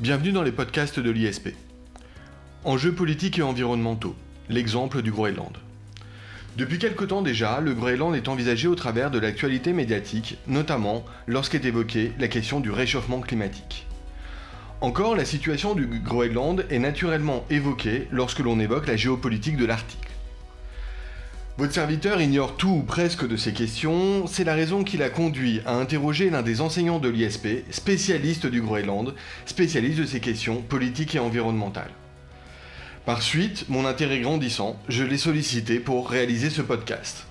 Bienvenue dans les podcasts de l'ISP. Enjeux politiques et environnementaux, l'exemple du Groenland. Depuis quelque temps déjà, le Groenland est envisagé au travers de l'actualité médiatique, notamment lorsqu'est évoquée la question du réchauffement climatique. Encore, la situation du Groenland est naturellement évoquée lorsque l'on évoque la géopolitique de l'Arctique. Votre serviteur ignore tout ou presque de ces questions, c'est la raison qui l'a conduit à interroger l'un des enseignants de l'ISP, spécialiste du Groenland, spécialiste de ces questions politiques et environnementales. Par suite, mon intérêt grandissant, je l'ai sollicité pour réaliser ce podcast.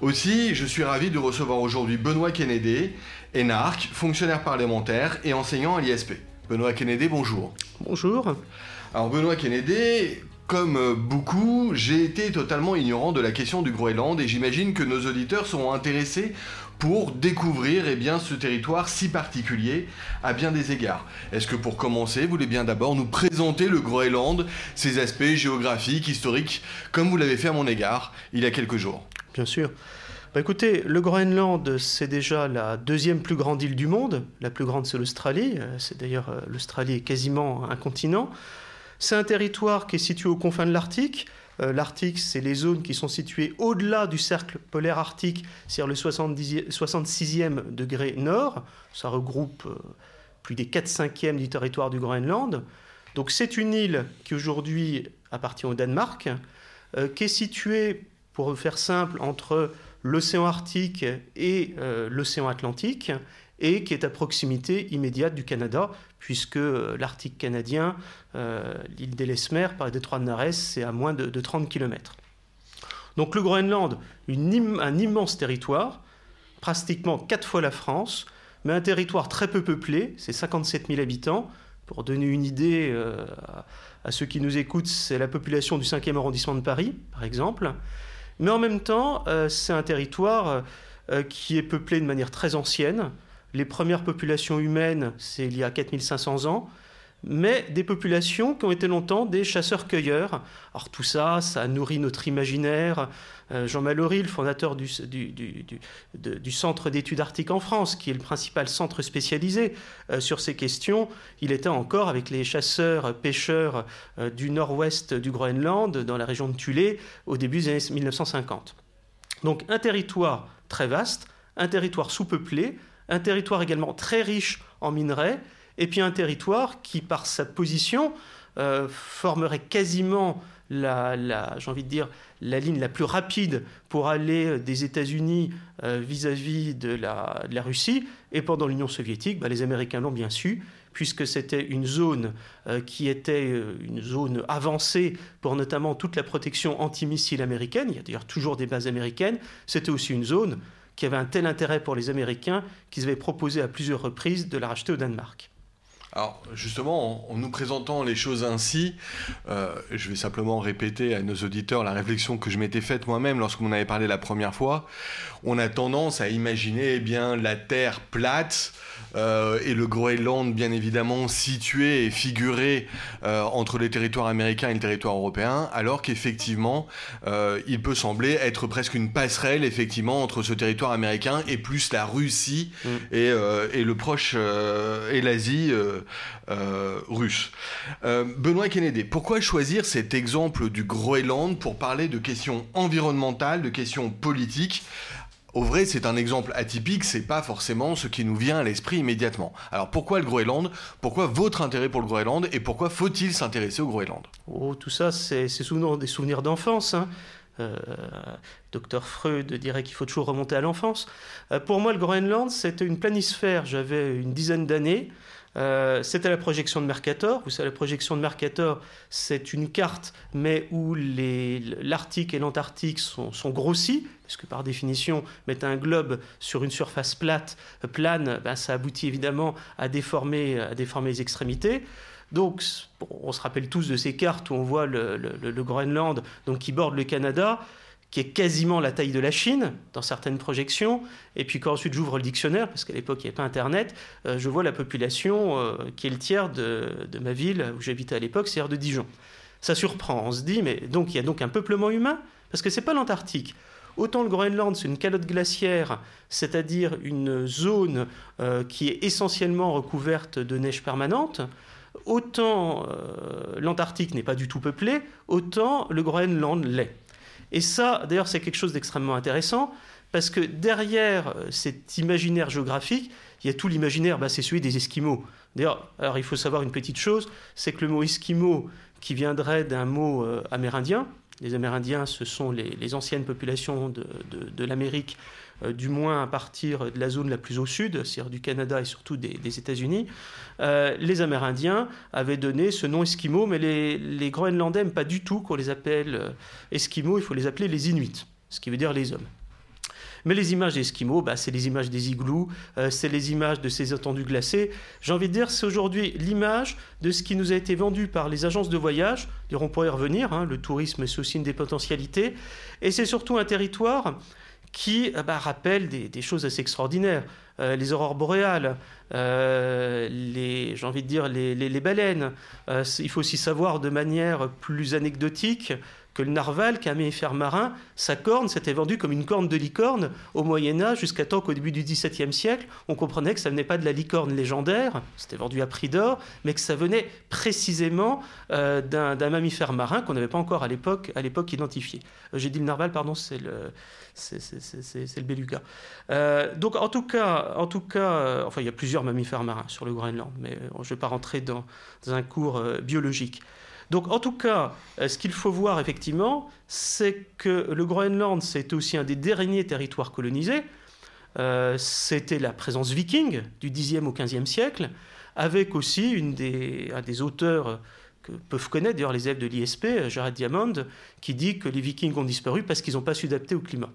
Aussi, je suis ravi de recevoir aujourd'hui Benoît Kennedy, énarque, fonctionnaire parlementaire et enseignant à l'ISP. Benoît Kennedy, bonjour. Bonjour. Alors Benoît Kennedy, comme euh, beaucoup, j'ai été totalement ignorant de la question du Groenland et j'imagine que nos auditeurs seront intéressés pour découvrir eh bien, ce territoire si particulier à bien des égards. Est-ce que pour commencer, vous voulez bien d'abord nous présenter le Groenland, ses aspects géographiques, historiques, comme vous l'avez fait à mon égard il y a quelques jours? Bien sûr. Bah écoutez, le Groenland, c'est déjà la deuxième plus grande île du monde. La plus grande, c'est l'Australie. Euh, c'est d'ailleurs, euh, l'Australie est quasiment un continent. C'est un territoire qui est situé aux confins de l'Arctique. Euh, L'Arctique, c'est les zones qui sont situées au-delà du cercle polaire arctique, c'est-à-dire le 66e degré nord. Ça regroupe euh, plus des 4 5e du territoire du Groenland. Donc c'est une île qui aujourd'hui appartient au Danemark, euh, qui est située, pour faire simple, entre l'océan Arctique et l'océan Atlantique, et qui est à proximité immédiate du Canada, puisque euh, l'Arctique canadien, euh, l'île d'Ellesmer, par le détroit de Nares, c'est à moins de, 30 km. Donc le Groenland, un immense territoire, pratiquement quatre fois la France, mais un territoire très peu peuplé, c'est 57 000 habitants. Pour donner une idée euh, à, ceux qui nous écoutent, c'est la population du 5e arrondissement de Paris, par exemple. Mais en même temps, c'est un territoire qui est peuplé de manière très ancienne, les premières populations humaines, c'est il y a 4500 ans, mais des populations qui ont été longtemps des chasseurs-cueilleurs. Alors tout ça, ça nourrit notre imaginaire. Euh, Jean Mallory, le fondateur du, Centre d'études arctiques en France, qui est le principal centre spécialisé euh, sur ces questions, il était encore avec les chasseurs-pêcheurs euh, du nord-ouest du Groenland, dans la région de Tulé, au début des années 1950. Donc un territoire très vaste, un territoire sous-peuplé, un territoire également très riche en minerais, et puis un territoire qui, par sa position, euh, formerait quasiment la, j'ai envie de dire, la ligne la plus rapide pour aller des États-Unis euh, vis-à-vis de la, Russie. Et pendant l'Union soviétique, bah, les Américains l'ont bien su, puisque c'était une zone euh, qui était une zone avancée pour notamment toute la protection antimissile américaine. Il y a d'ailleurs toujours des bases américaines. C'était aussi une zone qui avait un tel intérêt pour les Américains qu'ils avaient proposé à plusieurs reprises de la racheter au Danemark. Alors justement, en, nous présentant les choses ainsi, euh, je vais simplement répéter à nos auditeurs la réflexion que je m'étais faite moi-même lorsqu'on en avait parlé la première fois. On a tendance à imaginer eh bien la Terre plate euh, et le Groenland bien évidemment situé et figuré euh, entre les territoires américains et le territoire européen, alors qu'effectivement il peut sembler être presque une passerelle effectivement entre ce territoire américain et plus la Russie mm. et, et, le Proche et l'Asie. Euh, russe. Euh, Benoît Kennedy, pourquoi choisir cet exemple du Groenland pour parler de questions environnementales, de questions politiques? Au vrai, c'est un exemple atypique, c'est pas forcément ce qui nous vient à l'esprit immédiatement. Alors pourquoi le Groenland? Pourquoi votre intérêt pour le Groenland Et pourquoi faut-il s'intéresser au Groenland? Oh, tout ça, c'est souvent des souvenirs d'enfance. Hein. Euh, docteur Freud dirait qu'il faut toujours remonter à l'enfance. pour moi, le Groenland, c'était une planisphère. J'avais une dizaine d'années. Euh, c'était la projection de Mercator. Vous savez, la projection de Mercator, c'est une carte, mais où l'Arctique et l'Antarctique sont, grossis, parce que par définition, mettre un globe sur une surface plate, plane, ben, ça aboutit évidemment à déformer, à déformer les extrémités. Donc, on se rappelle tous de ces cartes où on voit le, le Groenland, donc qui borde le Canada qui est quasiment la taille de la Chine dans certaines projections. Et puis quand ensuite j'ouvre le dictionnaire, parce qu'à l'époque il n'y avait pas Internet, euh, je vois la population euh, qui est le tiers de, ma ville où j'habitais à l'époque, c'est-à-dire de Dijon. Ça surprend, on se dit, mais donc il y a donc un peuplement humain? Parce que c'est pas l'Antarctique. Autant le Groenland, c'est une calotte glaciaire, c'est-à-dire une zone euh, qui est essentiellement recouverte de neige permanente, autant l'Antarctique n'est pas du tout peuplé, autant le Groenland l'est. Et ça, d'ailleurs, c'est quelque chose d'extrêmement intéressant, parce que derrière cet imaginaire géographique, il y a tout l'imaginaire, bah, c'est celui des Esquimaux. D'ailleurs, il faut savoir une petite chose, c'est que le mot Esquimau, qui viendrait d'un mot amérindien, les Amérindiens, ce sont les, anciennes populations de, l'Amérique, euh, du moins à partir de la zone la plus au sud, c'est-à-dire du Canada et surtout des, États-Unis. Euh, les Amérindiens avaient donné ce nom Esquimau, mais les, les Groenlandais n'aiment pas du tout qu'on les appelle euh, Esquimaux, il faut les appeler les Inuits, ce qui veut dire les hommes. Mais les images d'Esquimaux, bah, c'est les images des igloos, euh, c'est les images de ces étendues glacées. J'ai envie de dire, c'est aujourd'hui l'image de ce qui nous a été vendu par les agences de voyage. On pourrait y revenir, hein, le tourisme, c'est aussi une des potentialités. Et c'est surtout un territoire qui euh, bah, rappelle des, choses assez extraordinaires. Euh, les aurores boréales, les, j'ai envie de dire les baleines. il faut aussi savoir de manière plus anecdotique que le narval, qui est un mammifère marin, sa corne s'était vendue comme une corne de licorne au Moyen Âge, jusqu'à temps qu'au début du XVIIe siècle, on comprenait que ça venait pas de la licorne légendaire, c'était vendu à prix d'or, mais que ça venait précisément euh, d'un mammifère marin qu'on n'avait pas encore à l'époque identifié. Euh, j'ai dit le narval, pardon, c'est le c'est beluga. Euh, donc en tout cas, en tout cas enfin il y a plusieurs mammifères marins sur le Groenland, mais je ne vais pas rentrer dans un cours biologique. Donc en tout cas, euh, ce qu'il faut voir effectivement, c'est que le Groenland, c'est aussi un des derniers territoires colonisés. Euh, c'était la présence viking du Xe au XVe siècle, avec aussi un des auteurs que peuvent connaître d'ailleurs les élèves de l'ISP, Jared Diamond, qui dit que les vikings ont disparu parce qu'ils n'ont pas su adapter au climat.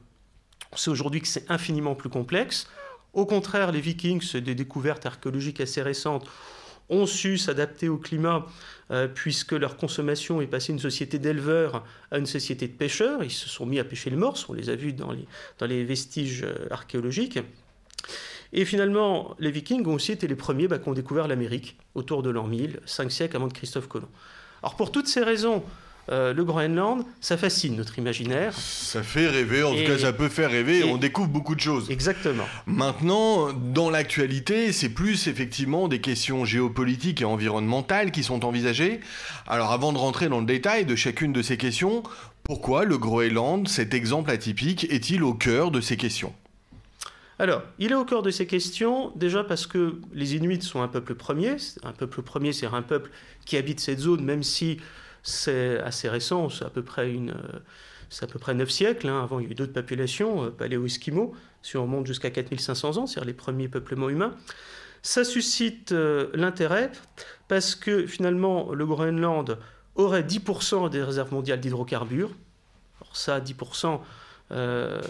On sait aujourd'hui que c'est infiniment plus complexe. Au contraire, les vikings, c'est des découvertes archéologiques assez récentes, ont su s'adapter au climat euh, puisque leur consommation est passée d'une société d'éleveurs à une société de pêcheurs. Ils se sont mis à pêcher le morse, on les a vus dans les, vestiges euh, archéologiques. Et finalement, les Vikings ont aussi été les premiers bah, qui ont découvert l'Amérique autour de l'an 1000, cinq siècles avant de Christophe Colomb. Alors pour toutes ces raisons, euh, le Groenland, ça fascine notre imaginaire. Ça fait rêver, en tout cas ça peut faire rêver, on découvre beaucoup de choses. Exactement. Maintenant, dans l'actualité, c'est plus effectivement des questions géopolitiques et environnementales qui sont envisagées. Alors avant de rentrer dans le détail de chacune de ces questions, pourquoi le Groenland, cet exemple atypique, est-il au cœur de ces questions? Alors, il est au cœur de ces questions, déjà parce que les Inuits sont un peuple premier. Un peuple premier, c'est un peuple qui habite cette zone, même si c'est assez récent, c'est à peu près une, c'est à peu près 9 siècles. Hein. Avant, il y a eu d'autres populations, euh, paléo-esquimaux, si on remonte jusqu'à 4500 ans, c'est-à-dire les premiers peuplements humains. Ça suscite euh, l'intérêt parce que finalement, le Groenland aurait 10% des réserves mondiales d'hydrocarbures. Alors ça, 10%, euh,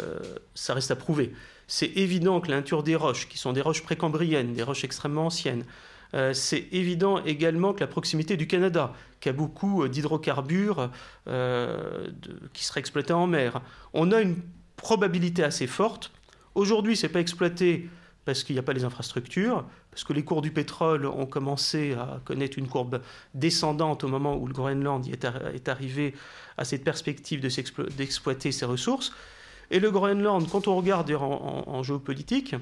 ça reste à prouver. C'est évident que l'einture des roches, qui sont des roches précambriennes, des roches extrêmement anciennes, euh, c'est évident également que la proximité du Canada, qui a beaucoup d'hydrocarbures euh, qui seraient exploités en mer, on a une probabilité assez forte. Aujourd'hui, ce n'est pas exploité parce qu'il n'y a pas les infrastructures, parce que les cours du pétrole ont commencé à connaître une courbe descendante au moment où le Groenland est, arrivé à cette perspective d'exploiter ses ressources. Et le Groenland, quand on regarde en géopolitique,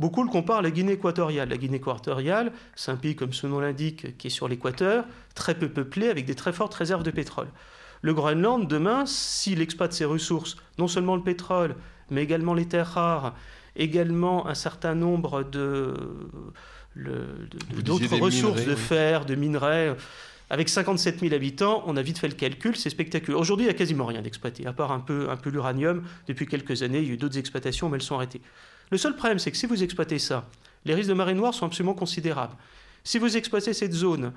Beaucoup le comparent à la Guinée équatoriale. La Guinée équatoriale, c'est un pays, comme son nom l'indique, qui est sur l'équateur, très peu peuplé, avec des très fortes réserves de pétrole. Le Groenland, demain, s'il exploite ses ressources, non seulement le pétrole, mais également les terres rares, également un certain nombre de, d'autres ressources, de fer, de minerais. Avec 57 000 habitants, on a vite fait le calcul, c'est spectaculaire. Aujourd'hui, il n'y a quasiment rien d'exploité, à part un peu, l'uranium. Depuis quelques années, il y a eu d'autres exploitations, mais elles sont arrêtées. Le seul problème, c'est que si vous exploitez ça, les risques de marée noire sont absolument considérables. Si vous exploitez cette zone,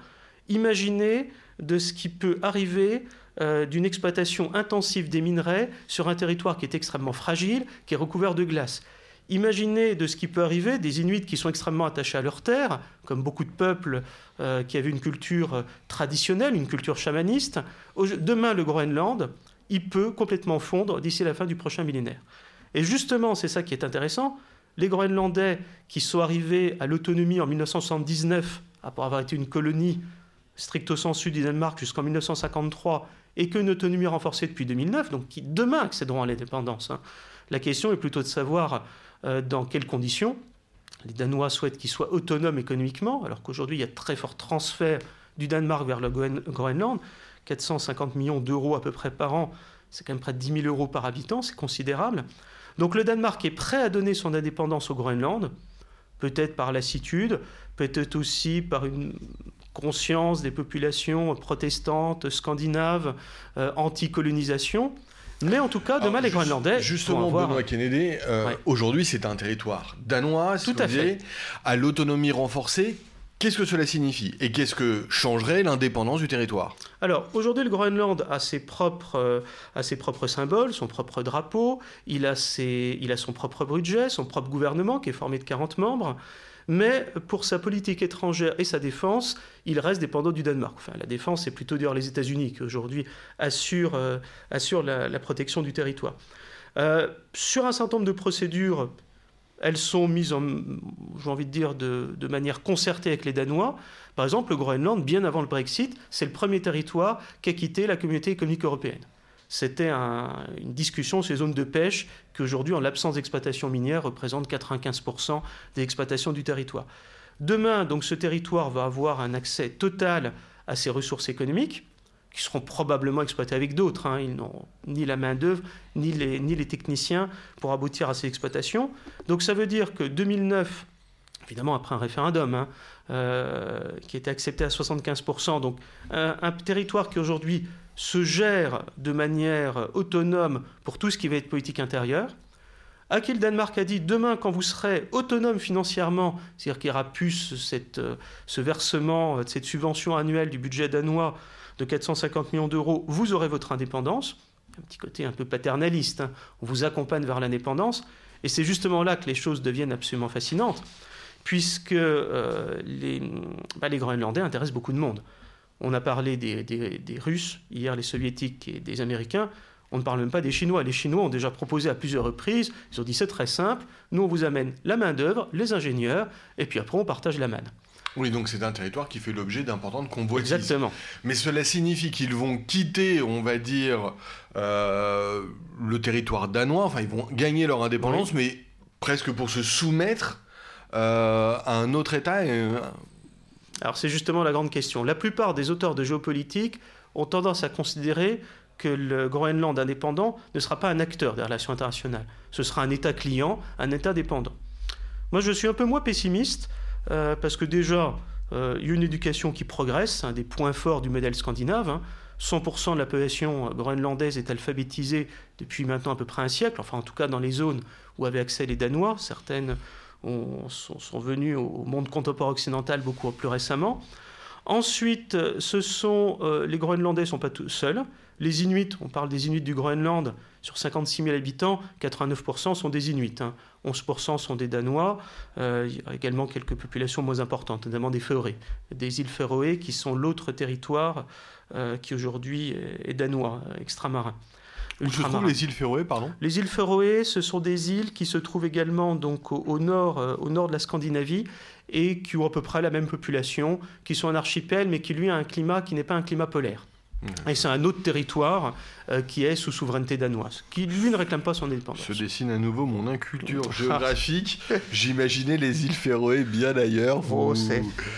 imaginez de ce qui peut arriver euh, d'une exploitation intensive des minerais sur un territoire qui est extrêmement fragile, qui est recouvert de glace. Imaginez de ce qui peut arriver des Inuits qui sont extrêmement attachés à leur terre, comme beaucoup de peuples euh, qui avaient une culture euh, traditionnelle, une culture chamaniste. Demain, le Groenland, il peut complètement fondre d'ici la fin du prochain millénaire. Et justement, c'est ça qui est intéressant, les Groenlandais qui sont arrivés à l'autonomie en 1979, après avoir été une colonie stricto sensu du Danemark jusqu'en 1953, et qu'une autonomie renforcée depuis 2009, donc qui demain accéderont à l'indépendance. Hein. La question est plutôt de savoir dans quelles conditions. Les Danois souhaitent qu'ils soient autonomes économiquement, alors qu'aujourd'hui il y a très fort transfert du Danemark vers le Groenland, 450 millions d'euros à peu près par an, c'est quand même près de 10 000 euros par habitant, c'est considérable. Donc le Danemark est prêt à donner son indépendance au Groenland, peut-être par lassitude, peut-être aussi par une conscience des populations protestantes, scandinaves, euh, anti-colonisation. Mais en tout cas, demain, les Groenlandais. Justement, Benoît Kennedy, euh, aujourd'hui, c'est un territoire danois, tout à fait. à l'autonomie renforcée. Qu'est-ce que cela signifie Et qu'est-ce que changerait l'indépendance du territoire? Alors, aujourd'hui, le Groenland a ses, propres, euh, a ses propres symboles, son propre drapeau, il a, ses, il a son propre budget, son propre gouvernement qui est formé de 40 membres mais pour sa politique étrangère et sa défense, il reste dépendant du Danemark. Enfin, la défense, c'est plutôt d'ailleurs les États-Unis qui aujourd'hui assurent, euh, la, protection du territoire. Euh, sur un certain nombre de procédures, elles sont mises j'ai envie de dire, de, de, manière concertée avec les Danois. Par exemple, le Groenland, bien avant le Brexit, c'est le premier territoire qui a quitté la communauté économique européenne c'était une discussion sur les zones de pêche qui aujourd'hui, en l'absence d'exploitation minière, représentent 95% des exploitations du territoire. Demain, donc, ce territoire va avoir un accès total à ses ressources économiques, qui seront probablement exploitées avec d'autres. Hein. Ils n'ont ni la main-d'œuvre, ni les, ni les techniciens pour aboutir à ces exploitations. Donc ça veut dire que 2009, évidemment après un référendum, hein, euh, qui était accepté à 75%, donc un territoire qui aujourd'hui se gère de manière autonome pour tout ce qui va être politique intérieure, à qui le Danemark a dit demain, quand vous serez autonome financièrement, c'est-à-dire qu'il y aura plus cette, ce versement, cette subvention annuelle du budget danois de 450 millions d'euros, vous aurez votre indépendance. Un petit côté un peu paternaliste, hein. on vous accompagne vers l'indépendance. Et c'est justement là que les choses deviennent absolument fascinantes, puisque euh, les, bah, les Groenlandais intéressent beaucoup de monde. On a parlé des, Russes, hier les Soviétiques et des Américains. On ne parle même pas des Chinois. Les Chinois ont déjà proposé à plusieurs reprises, ils ont dit c'est très simple, nous on vous amène la main-d'œuvre, les ingénieurs, et puis après on partage la manne. Oui, donc c'est un territoire qui fait l'objet d'importantes convoitises. Exactement. Mais cela signifie qu'ils vont quitter, on va dire, euh, le territoire danois, enfin ils vont gagner leur indépendance, mais presque pour se soumettre euh, à un autre État. Et, alors c'est justement la grande question. La plupart des auteurs de géopolitique ont tendance à considérer que le Groenland indépendant ne sera pas un acteur des relations internationales. Ce sera un État client, un État dépendant. Moi, je suis un peu moins pessimiste euh, parce que déjà, euh, il y a une éducation qui progresse, un des points forts du modèle scandinave. 100% hein. de la population groenlandaise est alphabétisée depuis maintenant à peu près un siècle, enfin en tout cas dans les zones où avaient accès les Danois. Certaines sont, venus au monde contemporain occidental beaucoup plus récemment. Ensuite, ce sont, euh, les Groenlandais ne sont pas tout seuls. Les Inuits, on parle des Inuits du Groenland, sur 56 000 habitants, 89% sont des Inuits. 11% hein. sont des Danois. Euh, il y a également quelques populations moins importantes, notamment des Féroé, des îles Féroé, qui sont l'autre territoire euh, qui aujourd'hui est danois, extramarin. Où se trouvent les îles Féroé, pardon Les îles Féroé, ce sont des îles qui se trouvent également donc au, nord, euh, au nord de la Scandinavie et qui ont à peu près la même population, qui sont un archipel, mais qui lui a un climat qui n'est pas un climat polaire. Mmh. Et c'est un autre territoire euh, qui est sous souveraineté danoise, qui lui ne réclame pas son indépendance. Se dessine à nouveau mon inculture géographique. J'imaginais les îles Féroé bien ailleurs. Oh,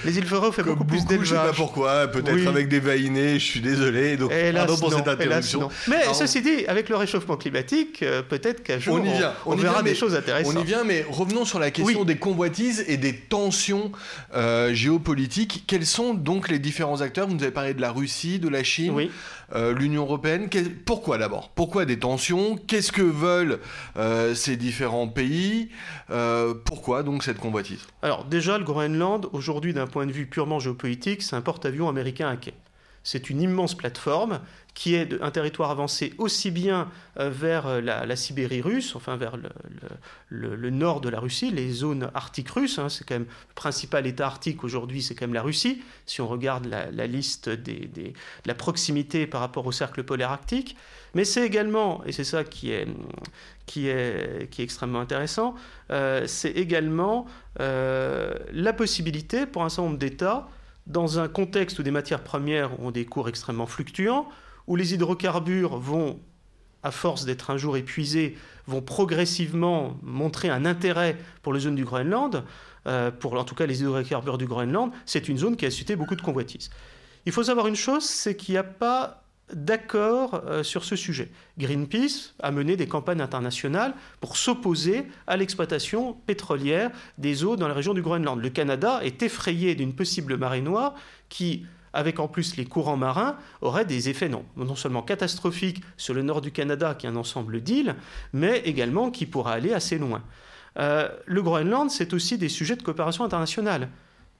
les îles Féroé fait beaucoup, plus d'élevage. Je sais pas pourquoi, peut-être avec des vainés, je suis désolé. Donc, pardon pour cette interruption. Mais ceci dit, avec le réchauffement climatique, euh, peut-être qu'un jour on, verra des choses intéressantes. On y vient, mais revenons sur la question des convoitises et des tensions euh, géopolitiques. Quels sont donc les différents acteurs? Vous nous avez parlé de la Russie, de la Chine, l'Union européenne pourquoi d'abord? Pourquoi des tensions? Qu'est-ce que veulent euh, ces différents pays? Euh, Pourquoi donc cette convoitise? Alors déjà, le Groenland, aujourd'hui d'un point de vue purement géopolitique, c'est un porte-avions américain à quai. C'est une immense plateforme qui est un territoire avancé aussi bien euh, vers euh, la, Sibérie russe, enfin vers le, nord de la Russie, les zones arctiques russes. Hein, c'est quand même le principal État arctique aujourd'hui, c'est quand même la Russie. Si on regarde la, liste des, de la proximité par rapport au cercle polaire arctique, mais c'est également, et c'est ça qui est, qui est, qui est extrêmement intéressant, euh, c'est également la possibilité pour un certain nombre d'États dans un contexte où des matières premières ont des cours extrêmement fluctuants, où les hydrocarbures vont, à force d'être un jour épuisés, vont progressivement montrer un intérêt pour les zones du Groenland, euh, pour en tout cas les hydrocarbures du Groenland, c'est une zone qui a suscité beaucoup de convoitises. Il faut savoir une chose, c'est qu'il n'y a pas d'accord euh, sur ce sujet. Greenpeace a mené des campagnes internationales pour s'opposer à l'exploitation pétrolière des eaux dans la région du Groenland. Le Canada est effrayé d'une possible marée noire qui, avec en plus les courants marins, aurait des effets non, seulement catastrophiques sur le nord du Canada, qui est un ensemble d'îles, mais également qui pourra aller assez loin. Euh, le Groenland, c'est aussi des sujets de coopération internationale.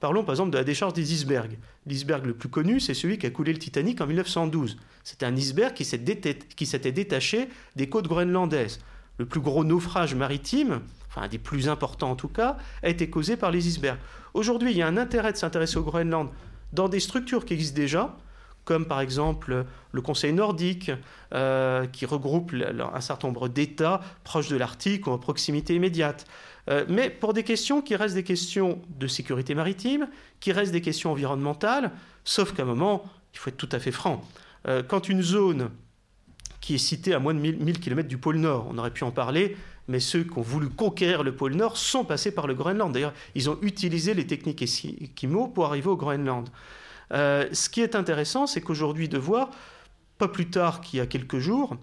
Parlons par exemple de la décharge des icebergs. L'iceberg le plus connu, c'est celui qui a coulé le Titanic en 1912. C'était un iceberg qui s'était détaché des côtes groenlandaises. Le plus gros naufrage maritime, enfin un des plus importants en tout cas, a été causé par les icebergs. Aujourd'hui, il y a un intérêt de s'intéresser au Groenland dans des structures qui existent déjà, comme par exemple le Conseil nordique, euh, qui regroupe un certain nombre d'États proches de l'Arctique ou en proximité immédiate. Euh, mais pour des questions qui restent des questions de sécurité maritime, qui restent des questions environnementales, sauf qu'à un moment, il faut être tout à fait franc. Euh, quand une zone qui est citée à moins de 1000, km du pôle Nord, on aurait pu en parler, mais ceux qui ont voulu conquérir le pôle Nord sont passés par le Groenland. D'ailleurs, ils ont utilisé les techniques Eskimo pour arriver au Groenland. Euh, ce qui est intéressant, c'est qu'aujourd'hui, de voir, pas plus tard qu'il y a quelques jours,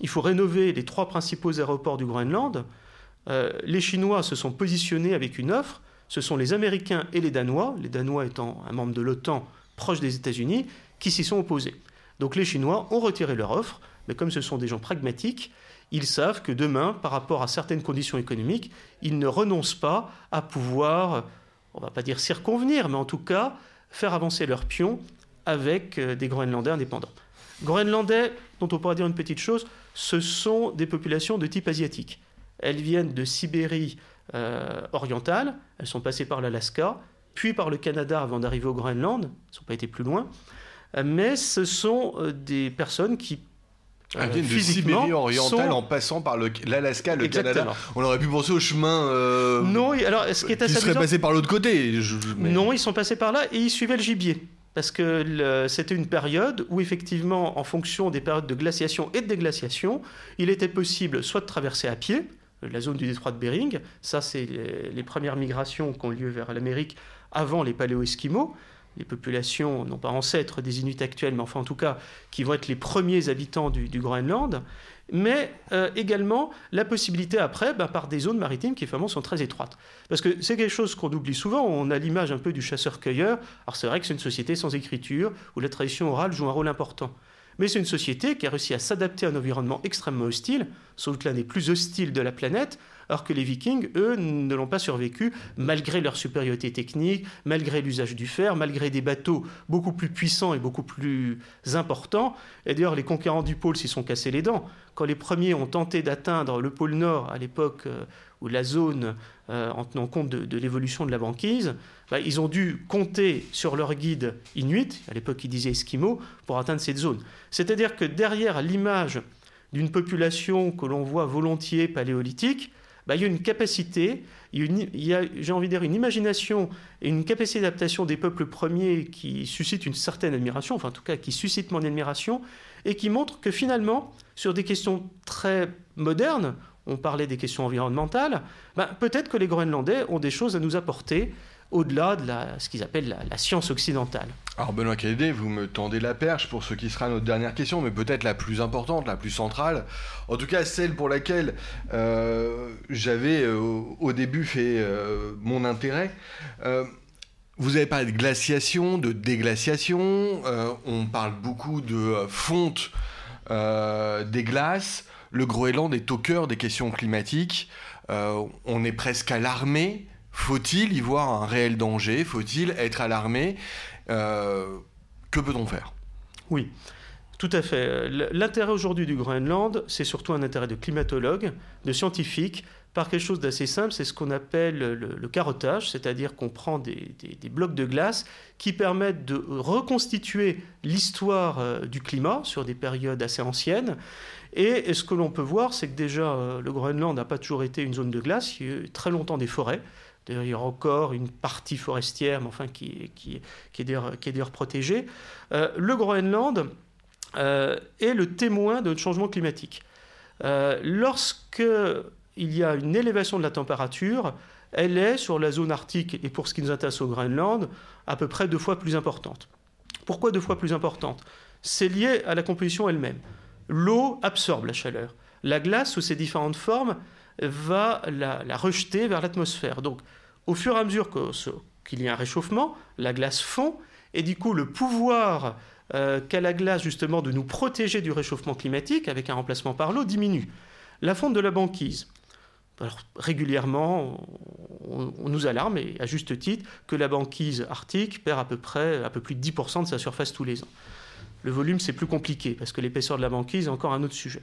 il faut rénover les trois principaux aéroports du Groenland. Euh, les Chinois se sont positionnés avec une offre. Ce sont les Américains et les Danois, les Danois étant un membre de l'OTAN proche des États-Unis, qui s'y sont opposés. Donc les Chinois ont retiré leur offre, mais comme ce sont des gens pragmatiques, ils savent que demain, par rapport à certaines conditions économiques, ils ne renoncent pas à pouvoir, on ne va pas dire circonvenir, mais en tout cas faire avancer leurs pions avec euh, des Groenlandais indépendants. Groenlandais, dont on pourra dire une petite chose, ce sont des populations de type asiatique. Elles viennent de Sibérie euh, orientale, elles sont passées par l'Alaska, puis par le Canada avant d'arriver au Groenland, elles n'ont pas été plus loin, euh, mais ce sont des personnes qui elles viennent de Sibérie orientale en passant par l'Alaska, le, Canada. On aurait pu penser au chemin. non, alors ce qui est assez. Qui serait passé par l'autre côté. Non, ils sont passés par là et ils suivaient le gibier parce que c'était une période où effectivement, en fonction des périodes de glaciation et de déglaciation, il était possible soit de traverser à pied la zone du détroit de Bering, ça c'est les, premières migrations qui ont lieu vers l'Amérique avant les paléo-esquimaux, les populations, non pas ancêtres des Inuits actuels, mais enfin en tout cas qui vont être les premiers habitants du, Groenland, mais euh, également la possibilité après, bah, par des zones maritimes qui vraiment sont très étroites. Parce que c'est quelque chose qu'on oublie souvent, on a l'image un peu du chasseur-cueilleur, alors c'est vrai que c'est une société sans écriture, où la tradition orale joue un rôle important. Mais c'est une société qui a réussi à s'adapter à un environnement extrêmement hostile, sans doute l'un des plus hostiles de la planète, alors que les Vikings, eux, ne l'ont pas survécu, malgré leur supériorité technique, malgré l'usage du fer, malgré des bateaux beaucoup plus puissants et beaucoup plus importants. Et d'ailleurs, les conquérants du pôle s'y sont cassés les dents. Quand les premiers ont tenté d'atteindre le pôle Nord, à l'époque euh, où la zone, euh, en tenant compte de, l'évolution de la banquise, bah, ils ont dû compter sur leur guide inuit, à l'époque ils disaient esquimaux, pour atteindre cette zone. C'est-à-dire que derrière l'image d'une population que l'on voit volontiers paléolithique, bah, il y a une capacité, il y a, j'ai envie de dire, une imagination et une capacité d'adaptation des peuples premiers qui suscite une certaine admiration, enfin en tout cas qui suscite mon admiration, et qui montre que finalement, sur des questions très modernes, on parlait des questions environnementales, bah, peut-être que les Groenlandais ont des choses à nous apporter au-delà de ce qu'ils appellent la, science occidentale. Alors Benoît Kennedy, vous me tendez la perche pour ce qui sera notre dernière question, mais peut-être la plus importante, la plus centrale, en tout cas celle pour laquelle euh, j'avais euh, au début fait euh, mon intérêt. vous avez parlé de glaciation, de déglaciation, on parle beaucoup de fonte des glaces, le Groenland est au cœur des questions climatiques, on est presque alarmé faut-il y voir un réel danger? Faut-il être alarmé? Euh, Que peut-on faire? Oui. Tout à fait. L'intérêt aujourd'hui du Groenland, c'est surtout un intérêt de climatologue, de scientifique, par quelque chose d'assez simple, c'est ce qu'on appelle le, carottage, c'est-à-dire qu'on prend des, blocs de glace qui permettent de reconstituer l'histoire euh, du climat sur des périodes assez anciennes. Et, ce que l'on peut voir, c'est que déjà, euh, le Groenland n'a pas toujours été une zone de glace, il y a eu très longtemps des forêts. D'ailleurs, il y a encore une partie forestière, mais enfin qui, qui, qui est d'ailleurs protégée. Euh, le Groenland euh, est le témoin de changement climatique. Euh, Lorsqu'il y a une élévation de la température, elle est sur la zone arctique et pour ce qui nous intéresse au Groenland à peu près deux fois plus importante. Pourquoi deux fois plus importante? C'est lié à la composition elle-même. L'eau absorbe la chaleur. La glace, sous ses différentes formes, va la, rejeter vers l'atmosphère. Donc, au fur et à mesure qu'il y a un réchauffement, la glace fond, et du coup, le pouvoir euh, qu'a la glace justement de nous protéger du réchauffement climatique avec un remplacement par l'eau diminue. La fonte de la banquise. régulièrement, on, nous alarme, et à juste titre, que la banquise arctique perd à peu près un peu plus de 10% de sa surface tous les ans. Le volume, c'est plus compliqué, parce que l'épaisseur de la banquise est encore un autre sujet.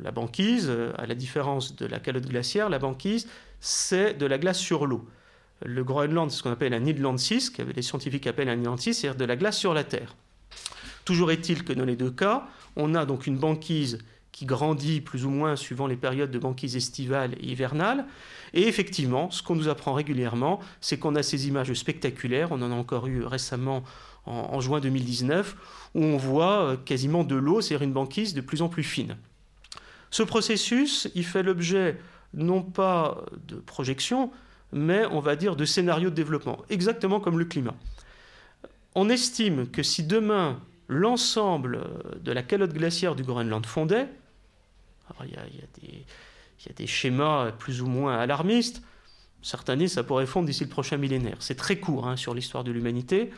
La banquise, euh, à la différence de la calotte glaciaire, la banquise, c'est de la glace sur l'eau. Le Groenland, c'est ce qu'on appelle un Inland 6, que les scientifiques appellent un Inland 6, c'est-à-dire de la glace sur la Terre. Toujours est-il que dans les deux cas, on a donc une banquise qui grandit plus ou moins suivant les périodes de banquise estivale et hivernale. Et effectivement, ce qu'on nous apprend régulièrement, c'est qu'on a ces images spectaculaires, on en a encore eu récemment en, juin 2019, où on voit euh, quasiment de l'eau, c'est-à-dire une banquise de plus en plus fine. Ce processus, il fait l'objet non pas de projections, mais on va dire de scénarios de développement, exactement comme le climat. On estime que si demain l'ensemble de la calotte glaciaire du Groenland fondait, il y, a, des, schémas plus ou moins alarmistes, certaines années ça pourrait fondre d'ici le prochain millénaire. C'est très court hein, sur l'histoire de l'humanité.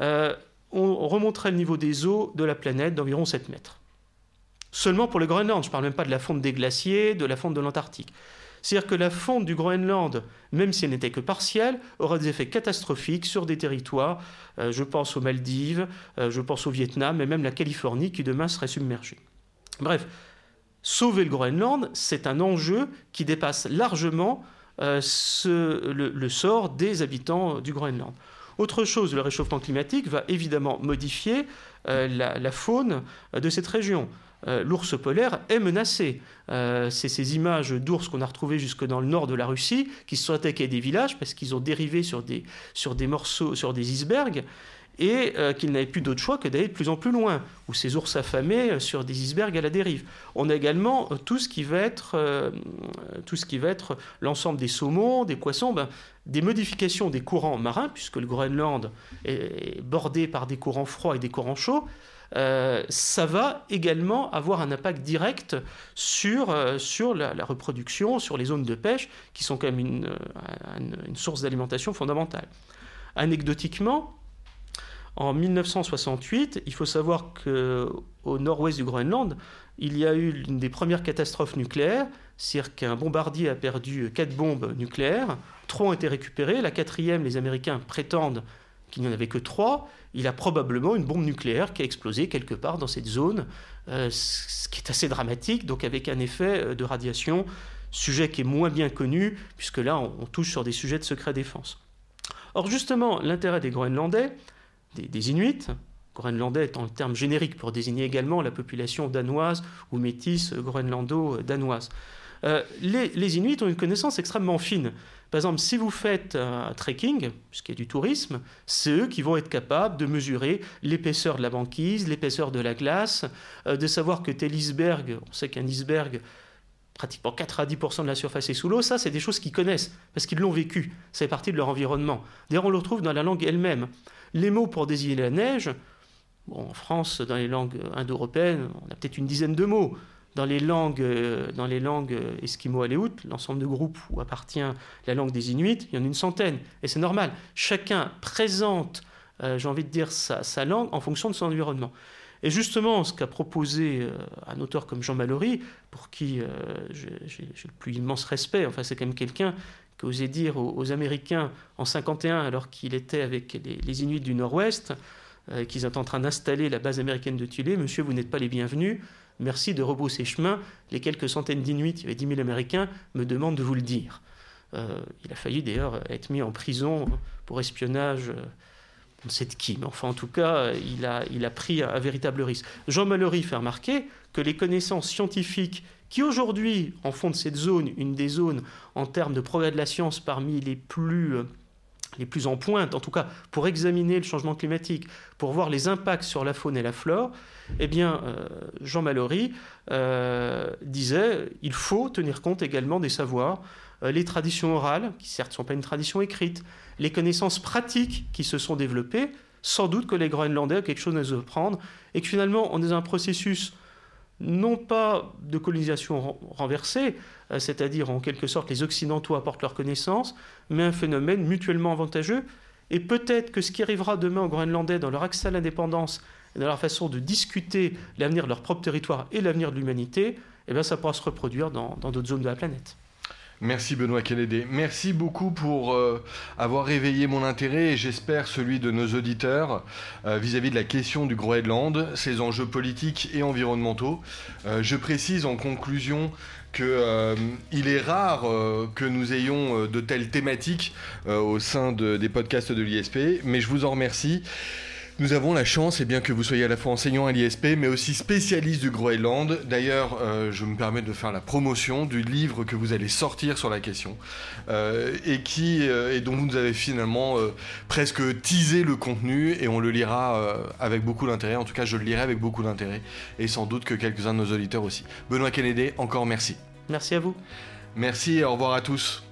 Euh, on remonterait le niveau des eaux de la planète d'environ 7 mètres. Seulement pour le Groenland, je ne parle même pas de la fonte des glaciers, de la fonte de l'Antarctique. C'est-à-dire que la fonte du Groenland, même si elle n'était que partielle, aura des effets catastrophiques sur des territoires. Euh, je pense aux Maldives, euh, je pense au Vietnam et même la Californie qui demain serait submergée. Bref, sauver le Groenland, c'est un enjeu qui dépasse largement euh, le, sort des habitants du Groenland. Autre chose, le réchauffement climatique va évidemment modifier la, faune de cette région. Euh, l'ours polaire est menacé. Euh, c'est ces images d'ours qu'on a retrouvées jusque dans le nord de la Russie qui se sont attaqués à des villages parce qu'ils ont dérivé sur des, sur des morceaux, sur des icebergs et euh, qu'ils n'avaient plus d'autre choix que d'aller de plus en plus loin, ou ces ours affamés sur des icebergs à la dérive. On a également tout ce qui va être, être l'ensemble des saumons, des poissons, ben, des modifications des courants marins, puisque le Groenland est bordé par des courants froids et des courants chauds. Euh, ça va également avoir un impact direct sur, euh, sur la, reproduction, sur les zones de pêche, qui sont quand même une, euh, source d'alimentation fondamentale. Anecdotiquement, en 1968, il faut savoir qu'au nord-ouest du Groenland, il y a eu une des premières catastrophes nucléaires, c'est-à-dire qu'un bombardier a perdu quatre bombes nucléaires, trois ont été récupérées, la quatrième, les Américains prétendent qu'il n'y en avait que trois, il a probablement une bombe nucléaire qui a explosé quelque part dans cette zone, euh, ce qui est assez dramatique, donc avec un effet euh, de radiation, sujet qui est moins bien connu, puisque là on, touche sur des sujets de secret défense. Or justement, l'intérêt des Groenlandais, des, Inuits, Groenlandais étant le terme générique pour désigner également la population danoise ou métisse groenlando-danoise, euh, les, Inuits ont une connaissance extrêmement fine par exemple, si vous faites un trekking, ce qui est du tourisme, c'est eux qui vont être capables de mesurer l'épaisseur de la banquise, l'épaisseur de la glace, euh, de savoir que tel iceberg, on sait qu'un iceberg, pratiquement 90% de la surface est sous l'eau, ça c'est des choses qu'ils connaissent, parce qu'ils l'ont vécu, c'est partie de leur environnement. D'ailleurs, on le retrouve dans la langue elle-même. Les mots pour désigner la neige, en France, dans les langues indo-européennes, on a peut-être une dizaine de mots dans les langues, euh, dans les langues euh, esquimaux-aléoutes, l'ensemble de groupes où appartient la langue des Inuits, il y en a une centaine. Et c'est normal. Chacun présente, euh, j'ai envie de dire, sa, langue en fonction de son environnement. Et justement, ce qu'a proposé un auteur comme Jean Mallory, pour qui j'ai le plus immense respect, enfin c'est quand même quelqu'un qui osait dire aux, Américains en 51, alors qu'il était avec les, Inuits du Nord-Ouest, qu'ils étaient en train d'installer la base américaine de Tulé, Monsieur, vous n'êtes pas les bienvenus merci de rebrousser chemin. Les quelques centaines d'Inuits, il y avait 10 000 Américains, me demandent de vous le dire. Euh, il a failli d'ailleurs être mis en prison pour espionnage, euh, on ne sait de qui, mais enfin en tout cas, il a, pris un, véritable risque. Jean Mallory fait remarquer que les connaissances scientifiques qui aujourd'hui en font de cette zone une des zones en termes de progrès de la science parmi les plus... Euh, les plus en pointe, en tout cas pour examiner le changement climatique, pour voir les impacts sur la faune et la flore, eh bien, euh, Jean Mallory euh, disait il faut tenir compte également des savoirs, euh, les traditions orales, qui certes ne sont pas une tradition écrite, les connaissances pratiques qui se sont développées, sans doute que les Groenlandais ont quelque chose à se prendre et que finalement on est dans un processus non pas de colonisation renversée, euh, c'est-à-dire en quelque sorte les Occidentaux apportent leurs connaissances, mais un phénomène mutuellement avantageux. Et peut-être que ce qui arrivera demain aux Groenlandais dans leur accès à l'indépendance et dans leur façon de discuter l'avenir de leur propre territoire et l'avenir de l'humanité, eh bien, ça pourra se reproduire dans d'autres zones de la planète. Merci Benoît Kennedy. Merci beaucoup pour euh, avoir réveillé mon intérêt et j'espère celui de nos auditeurs euh, vis-à-vis de la question du Groenland, ses enjeux politiques et environnementaux. Euh, je précise en conclusion qu'il est rare que nous ayons de telles thématiques au sein des podcasts de l'ISP, mais je vous en remercie. Nous avons la chance, et eh bien que vous soyez à la fois enseignant à l'ISP, mais aussi spécialiste du Groenland. D'ailleurs, euh, je me permets de faire la promotion du livre que vous allez sortir sur la question, euh, et qui euh, et dont vous nous avez finalement presque teasé le contenu, et on le lira avec beaucoup d'intérêt. En tout cas, je le lirai avec beaucoup d'intérêt, et sans doute que quelques-uns de nos auditeurs aussi. Benoît Kennedy, encore merci. Merci à vous. Merci et au revoir à tous.